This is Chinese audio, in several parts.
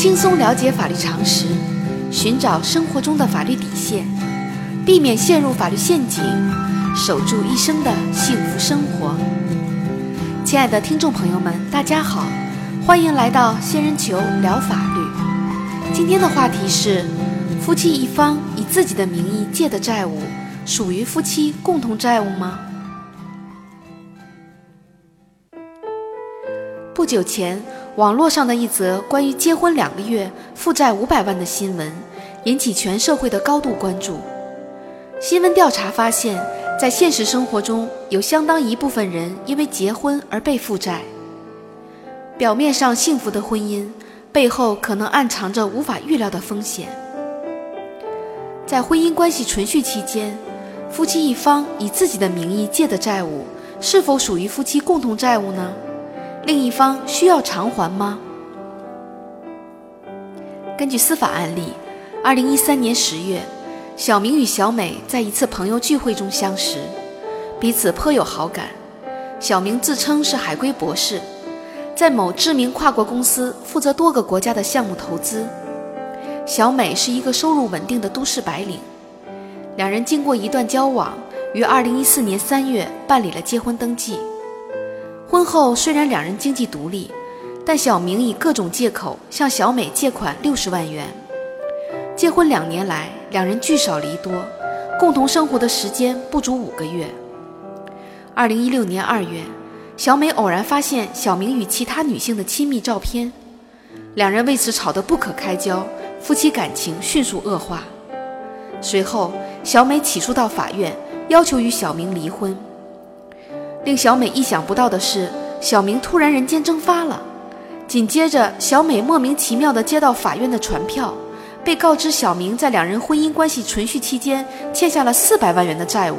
轻松了解法律常识，寻找生活中的法律底线，避免陷入法律陷阱，守住一生的幸福生活。亲爱的听众朋友们，大家好，欢迎来到仙人球聊法律。今天的话题是：夫妻一方以自己的名义借的债务，属于夫妻共同债务吗？不久前，网络上的一则关于结婚两个月负债五百万的新闻，引起全社会的高度关注。新闻调查发现，在现实生活中，有相当一部分人因为结婚而被负债。表面上幸福的婚姻，背后可能暗藏着无法预料的风险。在婚姻关系存续期间，夫妻一方以自己的名义借的债务，是否属于夫妻共同债务呢？另一方需要偿还吗？根据司法案例，二零一三年十月，小明与小美在一次朋友聚会中相识，彼此颇有好感。小明自称是海归博士，在某知名跨国公司负责多个国家的项目投资。小美是一个收入稳定的都市白领。两人经过一段交往，于二零一四年三月办理了结婚登记。婚后虽然两人经济独立，但小明以各种借口向小美借款六十万元。结婚两年来，两人聚少离多，共同生活的时间不足五个月。二零一六年二月，小美偶然发现小明与其他女性的亲密照片，两人为此吵得不可开交，夫妻感情迅速恶化。随后，小美起诉到法院，要求与小明离婚。令小美意想不到的是，小明突然人间蒸发了。紧接着，小美莫名其妙地接到法院的传票，被告知小明在两人婚姻关系存续期间欠下了四百万元的债务，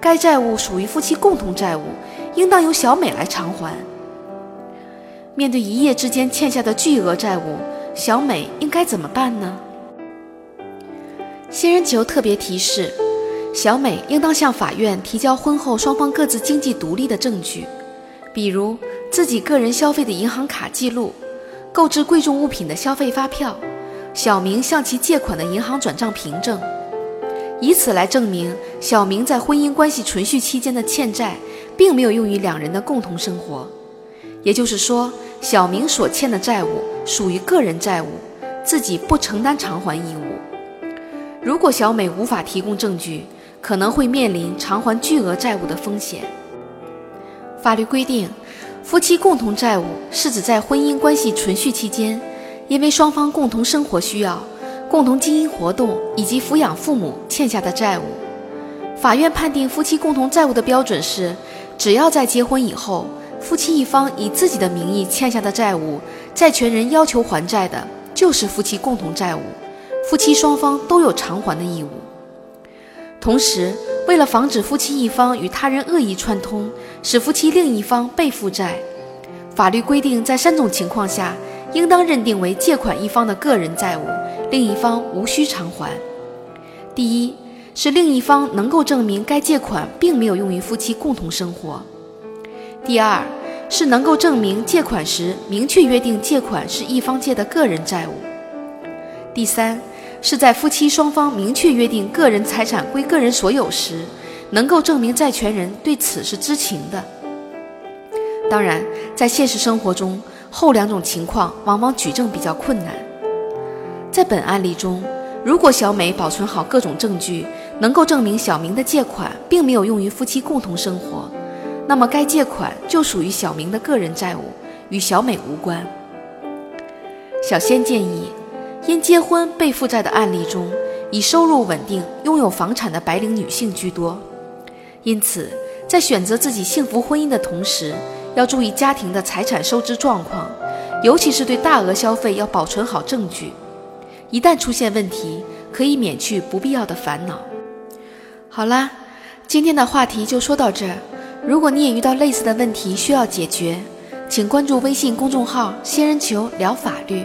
该债务属于夫妻共同债务，应当由小美来偿还。面对一夜之间欠下的巨额债务，小美应该怎么办呢？仙人球特别提示。小美应当向法院提交婚后双方各自经济独立的证据，比如自己个人消费的银行卡记录、购置贵重物品的消费发票、小明向其借款的银行转账凭证，以此来证明小明在婚姻关系存续期间的欠债并没有用于两人的共同生活。也就是说，小明所欠的债务属于个人债务，自己不承担偿还义务。如果小美无法提供证据，可能会面临偿还巨额债务的风险。法律规定，夫妻共同债务是指在婚姻关系存续期间，因为双方共同生活需要、共同经营活动以及抚养父母欠下的债务。法院判定夫妻共同债务的标准是：只要在结婚以后，夫妻一方以自己的名义欠下的债务，债权人要求还债的，就是夫妻共同债务，夫妻双方都有偿还的义务。同时，为了防止夫妻一方与他人恶意串通，使夫妻另一方被负债，法律规定，在三种情况下，应当认定为借款一方的个人债务，另一方无需偿还。第一，是另一方能够证明该借款并没有用于夫妻共同生活；第二，是能够证明借款时明确约定借款是一方借的个人债务；第三。是在夫妻双方明确约定个人财产归个人所有时，能够证明债权人对此是知情的。当然，在现实生活中，后两种情况往往举证比较困难。在本案例中，如果小美保存好各种证据，能够证明小明的借款并没有用于夫妻共同生活，那么该借款就属于小明的个人债务，与小美无关。小仙建议。因结婚被负债的案例中，以收入稳定、拥有房产的白领女性居多。因此，在选择自己幸福婚姻的同时，要注意家庭的财产收支状况，尤其是对大额消费要保存好证据。一旦出现问题，可以免去不必要的烦恼。好啦，今天的话题就说到这儿。如果你也遇到类似的问题需要解决，请关注微信公众号“仙人球聊法律”。